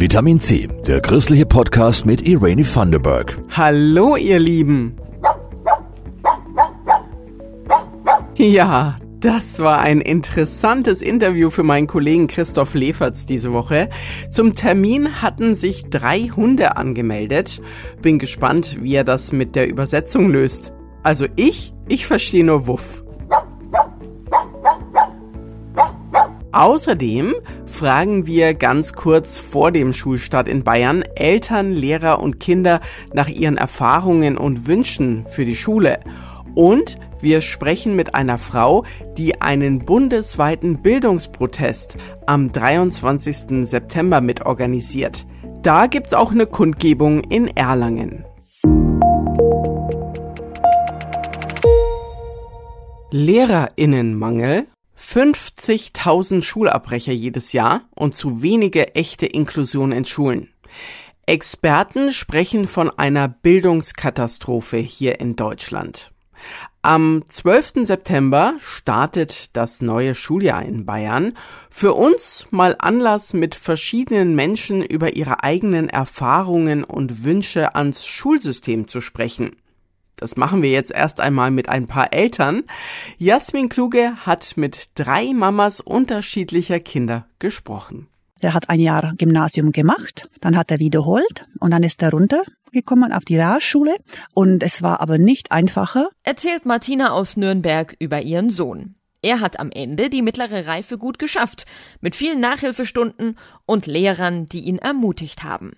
Vitamin C, der christliche Podcast mit Irene Thunderberg. Hallo ihr Lieben. Ja, das war ein interessantes Interview für meinen Kollegen Christoph Leferts diese Woche. Zum Termin hatten sich drei Hunde angemeldet. Bin gespannt, wie er das mit der Übersetzung löst. Also ich, ich verstehe nur Wuff. Außerdem fragen wir ganz kurz vor dem Schulstart in Bayern Eltern, Lehrer und Kinder nach ihren Erfahrungen und Wünschen für die Schule. Und wir sprechen mit einer Frau, die einen bundesweiten Bildungsprotest am 23. September mitorganisiert. Da gibt's auch eine Kundgebung in Erlangen. Lehrerinnenmangel 50.000 Schulabbrecher jedes Jahr und zu wenige echte Inklusion in Schulen. Experten sprechen von einer Bildungskatastrophe hier in Deutschland. Am 12. September startet das neue Schuljahr in Bayern. Für uns mal Anlass, mit verschiedenen Menschen über ihre eigenen Erfahrungen und Wünsche ans Schulsystem zu sprechen. Das machen wir jetzt erst einmal mit ein paar Eltern. Jasmin Kluge hat mit drei Mamas unterschiedlicher Kinder gesprochen. Er hat ein Jahr Gymnasium gemacht, dann hat er wiederholt und dann ist er runtergekommen auf die Realschule und es war aber nicht einfacher. Erzählt Martina aus Nürnberg über ihren Sohn. Er hat am Ende die mittlere Reife gut geschafft, mit vielen Nachhilfestunden und Lehrern, die ihn ermutigt haben.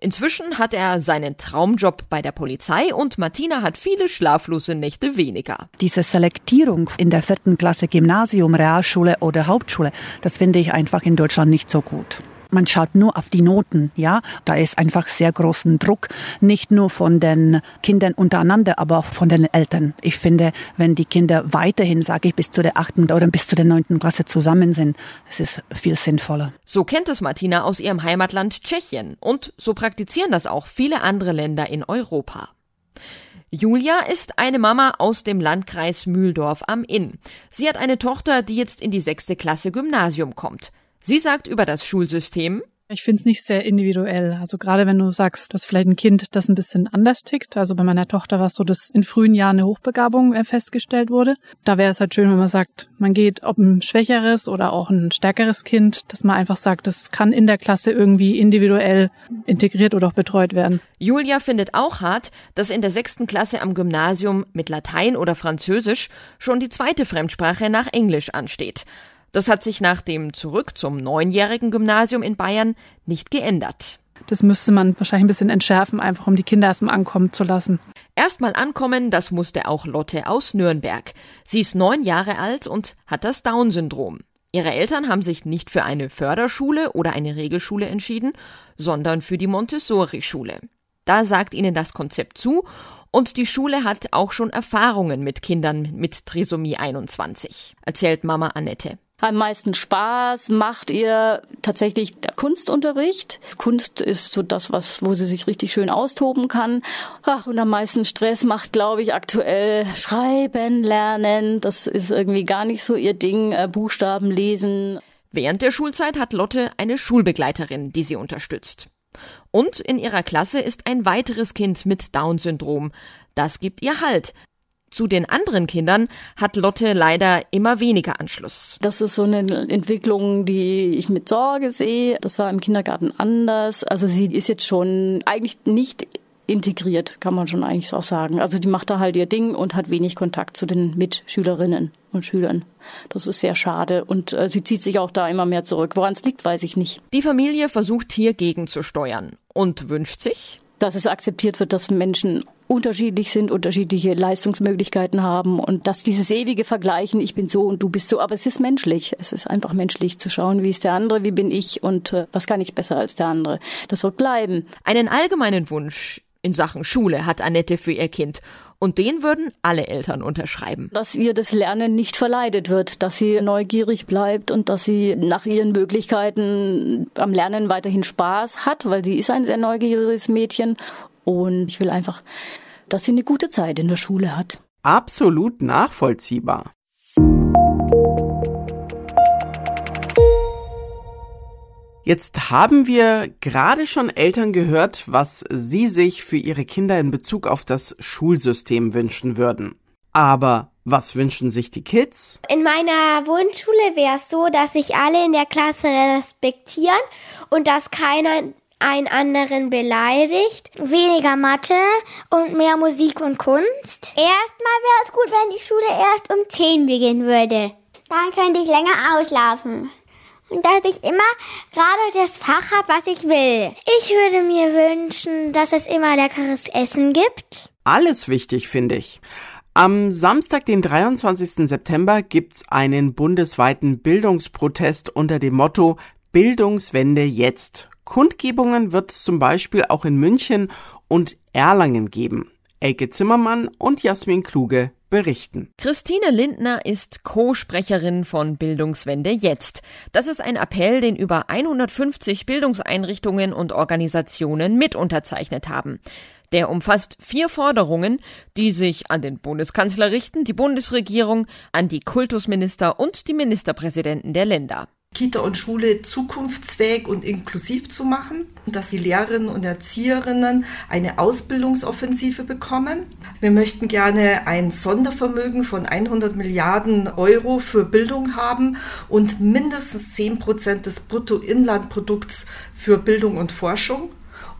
Inzwischen hat er seinen Traumjob bei der Polizei und Martina hat viele schlaflose Nächte weniger. Diese Selektierung in der vierten Klasse Gymnasium, Realschule oder Hauptschule, das finde ich einfach in Deutschland nicht so gut. Man schaut nur auf die Noten, ja. Da ist einfach sehr großen Druck, nicht nur von den Kindern untereinander, aber auch von den Eltern. Ich finde, wenn die Kinder weiterhin, sage ich, bis zu der achten oder bis zu der neunten Klasse zusammen sind, das ist viel sinnvoller. So kennt es Martina aus ihrem Heimatland Tschechien und so praktizieren das auch viele andere Länder in Europa. Julia ist eine Mama aus dem Landkreis Mühldorf am Inn. Sie hat eine Tochter, die jetzt in die sechste Klasse Gymnasium kommt. Sie sagt über das Schulsystem, ich finde es nicht sehr individuell. Also gerade wenn du sagst, du hast vielleicht ein Kind, das ein bisschen anders tickt. Also bei meiner Tochter war es so, dass in frühen Jahren eine Hochbegabung äh, festgestellt wurde. Da wäre es halt schön, wenn man sagt, man geht, ob ein schwächeres oder auch ein stärkeres Kind, dass man einfach sagt, das kann in der Klasse irgendwie individuell integriert oder auch betreut werden. Julia findet auch hart, dass in der sechsten Klasse am Gymnasium mit Latein oder Französisch schon die zweite Fremdsprache nach Englisch ansteht. Das hat sich nach dem Zurück zum neunjährigen Gymnasium in Bayern nicht geändert. Das müsste man wahrscheinlich ein bisschen entschärfen, einfach um die Kinder erstmal ankommen zu lassen. Erstmal ankommen, das musste auch Lotte aus Nürnberg. Sie ist neun Jahre alt und hat das Down-Syndrom. Ihre Eltern haben sich nicht für eine Förderschule oder eine Regelschule entschieden, sondern für die Montessori-Schule. Da sagt ihnen das Konzept zu und die Schule hat auch schon Erfahrungen mit Kindern mit Trisomie 21, erzählt Mama Annette. Am meisten Spaß macht ihr tatsächlich der Kunstunterricht. Kunst ist so das, was, wo sie sich richtig schön austoben kann. Und am meisten Stress macht, glaube ich, aktuell Schreiben lernen. Das ist irgendwie gar nicht so ihr Ding. Äh, Buchstaben lesen. Während der Schulzeit hat Lotte eine Schulbegleiterin, die sie unterstützt. Und in ihrer Klasse ist ein weiteres Kind mit Down-Syndrom. Das gibt ihr Halt, zu den anderen Kindern hat Lotte leider immer weniger Anschluss. Das ist so eine Entwicklung, die ich mit Sorge sehe. Das war im Kindergarten anders. Also sie ist jetzt schon eigentlich nicht integriert, kann man schon eigentlich auch sagen. Also die macht da halt ihr Ding und hat wenig Kontakt zu den Mitschülerinnen und Schülern. Das ist sehr schade und äh, sie zieht sich auch da immer mehr zurück. Woran es liegt, weiß ich nicht. Die Familie versucht hier gegenzusteuern und wünscht sich, dass es akzeptiert wird, dass Menschen unterschiedlich sind, unterschiedliche Leistungsmöglichkeiten haben und dass dieses ewige Vergleichen, ich bin so und du bist so, aber es ist menschlich. Es ist einfach menschlich zu schauen, wie ist der andere, wie bin ich und äh, was kann ich besser als der andere. Das wird bleiben. Einen allgemeinen Wunsch in Sachen Schule hat Annette für ihr Kind. Und den würden alle Eltern unterschreiben. Dass ihr das Lernen nicht verleidet wird, dass sie neugierig bleibt und dass sie nach ihren Möglichkeiten am Lernen weiterhin Spaß hat, weil sie ist ein sehr neugieriges Mädchen und ich will einfach, dass sie eine gute Zeit in der Schule hat. Absolut nachvollziehbar. Jetzt haben wir gerade schon Eltern gehört, was sie sich für ihre Kinder in Bezug auf das Schulsystem wünschen würden. Aber was wünschen sich die Kids? In meiner Wunschschule wäre es so, dass sich alle in der Klasse respektieren und dass keiner einen anderen beleidigt. Weniger Mathe und mehr Musik und Kunst. Erstmal wäre es gut, wenn die Schule erst um 10 beginnen würde. Dann könnte ich länger ausschlafen dass ich immer gerade das Fach habe, was ich will. Ich würde mir wünschen, dass es immer leckeres Essen gibt. Alles wichtig, finde ich. Am Samstag, den 23. September, gibt's einen bundesweiten Bildungsprotest unter dem Motto Bildungswende jetzt. Kundgebungen wird es zum Beispiel auch in München und Erlangen geben. Elke Zimmermann und Jasmin Kluge berichten. Christine Lindner ist Co-Sprecherin von Bildungswende jetzt. Das ist ein Appell, den über 150 Bildungseinrichtungen und Organisationen mit unterzeichnet haben. Der umfasst vier Forderungen, die sich an den Bundeskanzler richten, die Bundesregierung, an die Kultusminister und die Ministerpräsidenten der Länder. Kita und Schule zukunftsfähig und inklusiv zu machen, dass die Lehrerinnen und Erzieherinnen eine Ausbildungsoffensive bekommen. Wir möchten gerne ein Sondervermögen von 100 Milliarden Euro für Bildung haben und mindestens 10 Prozent des Bruttoinlandprodukts für Bildung und Forschung.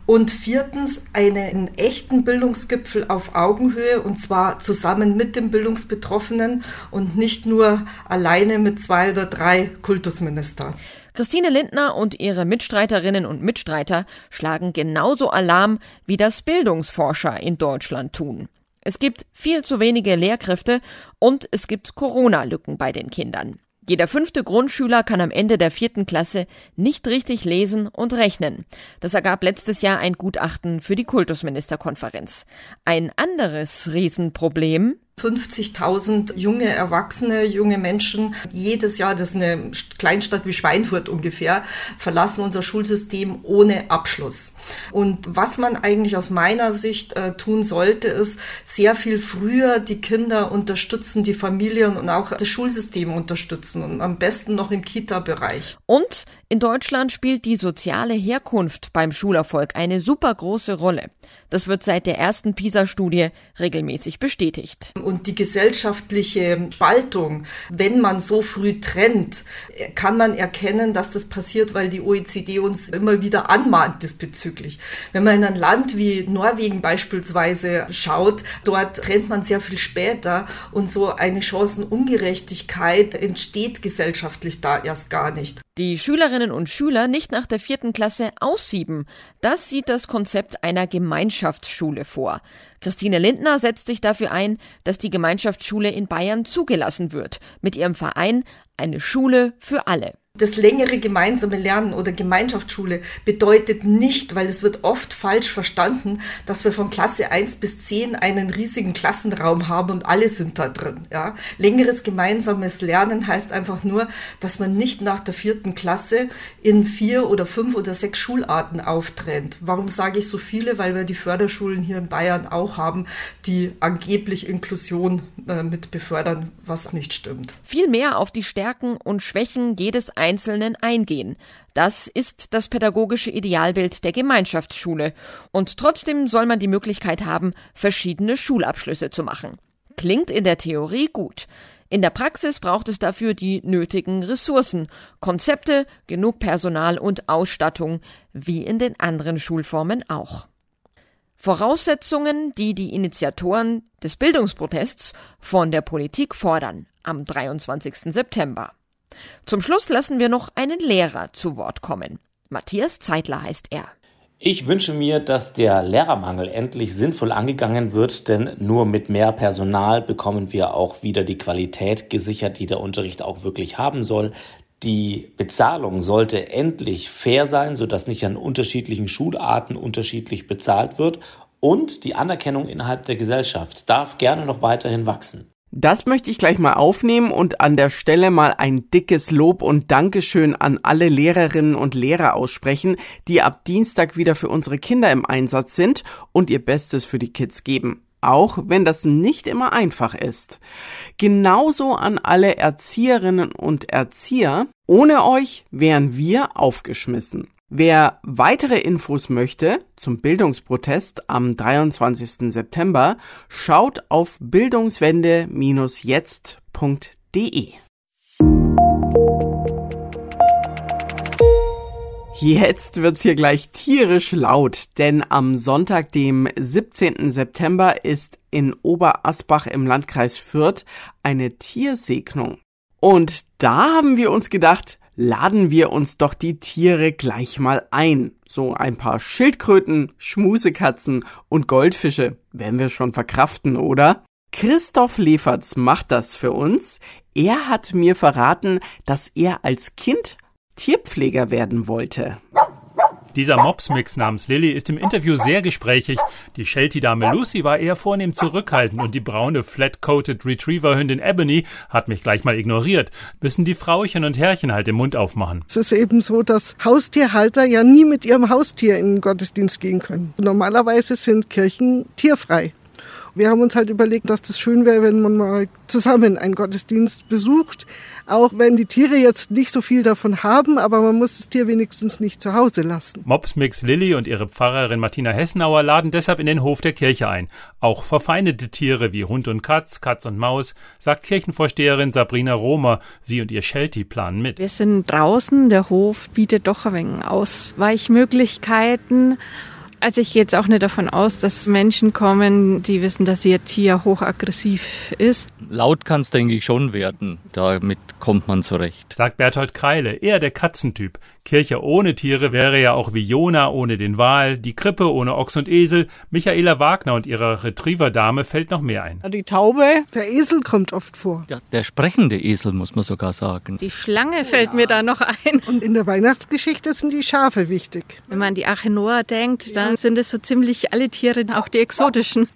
Und viertens einen echten Bildungsgipfel auf Augenhöhe und zwar zusammen mit den Bildungsbetroffenen und nicht nur alleine mit zwei oder drei Kultusministern. Christine Lindner und ihre Mitstreiterinnen und Mitstreiter schlagen genauso Alarm, wie das Bildungsforscher in Deutschland tun. Es gibt viel zu wenige Lehrkräfte und es gibt Corona-Lücken bei den Kindern. Jeder fünfte Grundschüler kann am Ende der vierten Klasse nicht richtig lesen und rechnen. Das ergab letztes Jahr ein Gutachten für die Kultusministerkonferenz. Ein anderes Riesenproblem 50.000 junge Erwachsene, junge Menschen jedes Jahr, das ist eine Kleinstadt wie Schweinfurt ungefähr, verlassen unser Schulsystem ohne Abschluss. Und was man eigentlich aus meiner Sicht äh, tun sollte, ist sehr viel früher die Kinder unterstützen, die Familien und auch das Schulsystem unterstützen und am besten noch im Kita-Bereich. Und in Deutschland spielt die soziale Herkunft beim Schulerfolg eine super große Rolle. Das wird seit der ersten PISA-Studie regelmäßig bestätigt. Und die gesellschaftliche Spaltung, wenn man so früh trennt, kann man erkennen, dass das passiert, weil die OECD uns immer wieder anmahnt diesbezüglich. Wenn man in ein Land wie Norwegen beispielsweise schaut, dort trennt man sehr viel später und so eine Chancenungerechtigkeit entsteht gesellschaftlich da erst gar nicht. Die Schülerinnen und Schüler nicht nach der vierten Klasse aussieben, das sieht das Konzept einer Gemeinschaftsschule vor. Christine Lindner setzt sich dafür ein, dass die Gemeinschaftsschule in Bayern zugelassen wird, mit ihrem Verein eine Schule für alle. Das längere gemeinsame Lernen oder Gemeinschaftsschule bedeutet nicht, weil es wird oft falsch verstanden, dass wir von Klasse 1 bis 10 einen riesigen Klassenraum haben und alle sind da drin. Ja? Längeres gemeinsames Lernen heißt einfach nur, dass man nicht nach der vierten Klasse in vier oder fünf oder sechs Schularten auftrennt. Warum sage ich so viele? Weil wir die Förderschulen hier in Bayern auch haben, die angeblich Inklusion äh, mit befördern, was nicht stimmt. Viel mehr auf die Stärken und Schwächen jedes Einzelnen eingehen. Das ist das pädagogische Idealbild der Gemeinschaftsschule. Und trotzdem soll man die Möglichkeit haben, verschiedene Schulabschlüsse zu machen. Klingt in der Theorie gut. In der Praxis braucht es dafür die nötigen Ressourcen, Konzepte, genug Personal und Ausstattung, wie in den anderen Schulformen auch. Voraussetzungen, die die Initiatoren des Bildungsprotests von der Politik fordern am 23. September. Zum Schluss lassen wir noch einen Lehrer zu Wort kommen. Matthias Zeitler heißt er. Ich wünsche mir, dass der Lehrermangel endlich sinnvoll angegangen wird, denn nur mit mehr Personal bekommen wir auch wieder die Qualität gesichert, die der Unterricht auch wirklich haben soll. Die Bezahlung sollte endlich fair sein, sodass nicht an unterschiedlichen Schularten unterschiedlich bezahlt wird. Und die Anerkennung innerhalb der Gesellschaft darf gerne noch weiterhin wachsen. Das möchte ich gleich mal aufnehmen und an der Stelle mal ein dickes Lob und Dankeschön an alle Lehrerinnen und Lehrer aussprechen, die ab Dienstag wieder für unsere Kinder im Einsatz sind und ihr Bestes für die Kids geben. auch wenn das nicht immer einfach ist. Genauso an alle Erzieherinnen und Erzieher. Ohne euch wären wir aufgeschmissen. Wer weitere Infos möchte zum Bildungsprotest am 23. September, schaut auf bildungswende-jetzt.de. Jetzt wird's hier gleich tierisch laut, denn am Sonntag, dem 17. September, ist in Oberasbach im Landkreis Fürth eine Tiersegnung. Und da haben wir uns gedacht, laden wir uns doch die Tiere gleich mal ein. So ein paar Schildkröten, Schmusekatzen und Goldfische werden wir schon verkraften, oder? Christoph Leferts macht das für uns. Er hat mir verraten, dass er als Kind Tierpfleger werden wollte. Dieser Mopsmix namens Lilly ist im Interview sehr gesprächig. Die Sheltie-Dame Lucy war eher vornehm zurückhaltend und die braune Flat-Coated Retriever-Hündin Ebony hat mich gleich mal ignoriert. Müssen die Frauchen und Herrchen halt den Mund aufmachen. Es ist eben so, dass Haustierhalter ja nie mit ihrem Haustier in den Gottesdienst gehen können. Normalerweise sind Kirchen tierfrei. Wir haben uns halt überlegt, dass das schön wäre, wenn man mal zusammen einen Gottesdienst besucht. Auch wenn die Tiere jetzt nicht so viel davon haben, aber man muss das Tier wenigstens nicht zu Hause lassen. Mopsmix Lilly und ihre Pfarrerin Martina Hessenauer laden deshalb in den Hof der Kirche ein. Auch verfeindete Tiere wie Hund und Katz, Katz und Maus, sagt Kirchenvorsteherin Sabrina Romer. Sie und ihr Sheltie planen mit. Wir sind draußen, der Hof bietet doch ein wenig Ausweichmöglichkeiten. Also ich gehe jetzt auch nicht davon aus, dass Menschen kommen, die wissen, dass ihr Tier hochaggressiv ist. Laut kann es, denke ich, schon werden. Damit kommt man zurecht. Sagt Berthold Kreile, eher der Katzentyp. Kirche ohne Tiere wäre ja auch wie Jona ohne den Wal, die Krippe ohne Ochs und Esel. Michaela Wagner und ihre Retriever-Dame fällt noch mehr ein. Die Taube, der Esel kommt oft vor. Ja, der sprechende Esel, muss man sogar sagen. Die Schlange fällt mir da noch ein. Und in der Weihnachtsgeschichte sind die Schafe wichtig. Wenn man an die Arche Noah denkt, dann sind es so ziemlich alle Tiere, auch die exotischen.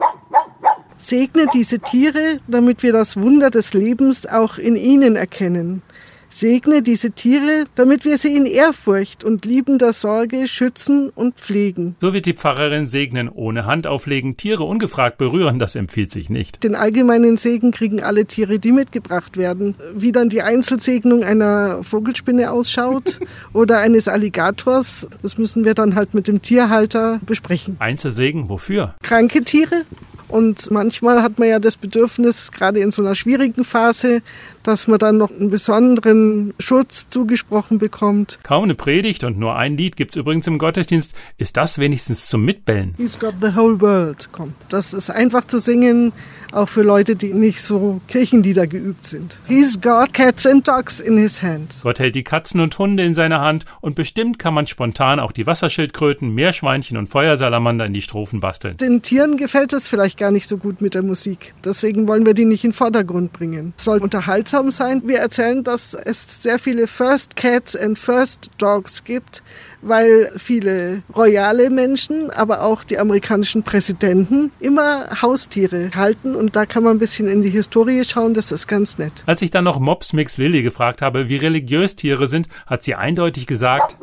Segne diese Tiere, damit wir das Wunder des Lebens auch in ihnen erkennen. Segne diese Tiere, damit wir sie in Ehrfurcht und liebender Sorge schützen und pflegen. So wird die Pfarrerin segnen, ohne Hand auflegen, Tiere ungefragt berühren, das empfiehlt sich nicht. Den allgemeinen Segen kriegen alle Tiere, die mitgebracht werden. Wie dann die Einzelsegnung einer Vogelspinne ausschaut oder eines Alligators, das müssen wir dann halt mit dem Tierhalter besprechen. Einzelsegen, wofür? Kranke Tiere. Und manchmal hat man ja das Bedürfnis, gerade in so einer schwierigen Phase, dass man dann noch einen besonderen Schutz zugesprochen bekommt. Kaum eine Predigt und nur ein Lied gibt's übrigens im Gottesdienst. Ist das wenigstens zum Mitbellen? He's got the whole world kommt. Das ist einfach zu singen, auch für Leute, die nicht so Kirchenlieder geübt sind. He's got cats and dogs in his hands. Gott hält die Katzen und Hunde in seiner Hand und bestimmt kann man spontan auch die Wasserschildkröten, Meerschweinchen und Feuersalamander in die Strophen basteln. Den Tieren gefällt es vielleicht gar nicht so gut mit der Musik. Deswegen wollen wir die nicht in den Vordergrund bringen. Es soll unterhaltsam sein. Wir erzählen, dass es sehr viele First Cats and First Dogs gibt, weil viele royale Menschen, aber auch die amerikanischen Präsidenten immer Haustiere halten und da kann man ein bisschen in die Historie schauen, das ist ganz nett. Als ich dann noch Mops Mix Lilly gefragt habe, wie religiös Tiere sind, hat sie eindeutig gesagt,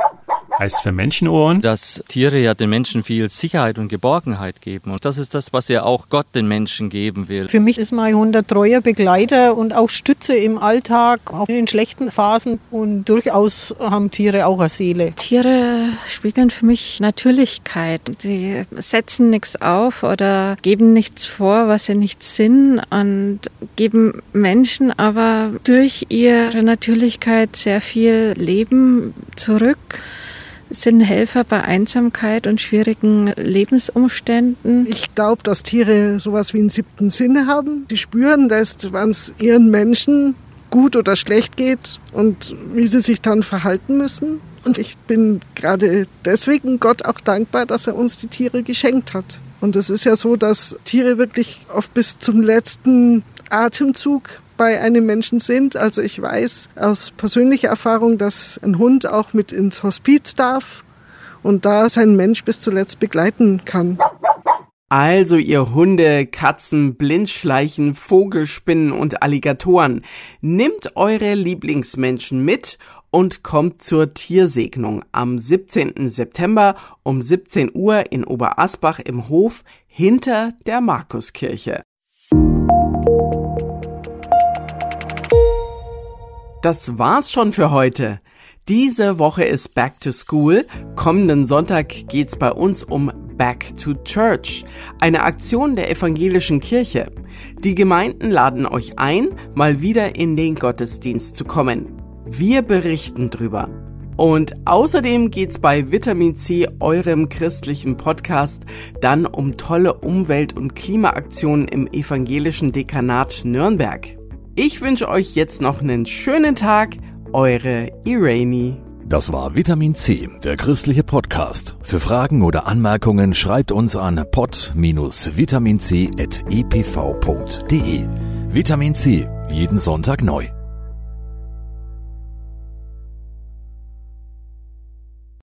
heißt für Menschenohren, dass Tiere ja den Menschen viel Sicherheit und Geborgenheit geben. Und das ist das, was ja auch Gott den Menschen geben will. Für mich ist mein Hund ein treuer Begleiter und auch Stütze im Alltag, auch in schlechten Phasen. Und durchaus haben Tiere auch eine Seele. Tiere spiegeln für mich Natürlichkeit. Sie setzen nichts auf oder geben nichts vor, was sie nicht sind und geben Menschen aber durch ihre Natürlichkeit sehr viel Leben zurück sind Helfer bei Einsamkeit und schwierigen Lebensumständen. Ich glaube, dass Tiere sowas wie einen siebten Sinn haben. Die spüren, dass wann es ihren Menschen gut oder schlecht geht und wie sie sich dann verhalten müssen. Und ich bin gerade deswegen Gott auch dankbar, dass er uns die Tiere geschenkt hat. Und es ist ja so, dass Tiere wirklich oft bis zum letzten Atemzug bei einem Menschen sind. Also ich weiß aus persönlicher Erfahrung, dass ein Hund auch mit ins Hospiz darf und da sein Mensch bis zuletzt begleiten kann. Also ihr Hunde, Katzen, Blindschleichen, Vogelspinnen und Alligatoren, nimmt eure Lieblingsmenschen mit und kommt zur Tiersegnung am 17. September um 17 Uhr in Oberasbach im Hof hinter der Markuskirche. Das war's schon für heute. Diese Woche ist Back to School. Kommenden Sonntag geht's bei uns um Back to Church, eine Aktion der evangelischen Kirche. Die Gemeinden laden euch ein, mal wieder in den Gottesdienst zu kommen. Wir berichten drüber. Und außerdem geht's bei Vitamin C, eurem christlichen Podcast, dann um tolle Umwelt- und Klimaaktionen im evangelischen Dekanat Nürnberg. Ich wünsche euch jetzt noch einen schönen Tag. Eure Irene. Das war Vitamin C, der christliche Podcast. Für Fragen oder Anmerkungen schreibt uns an pod-vitaminc.epv.de. Vitamin C, jeden Sonntag neu.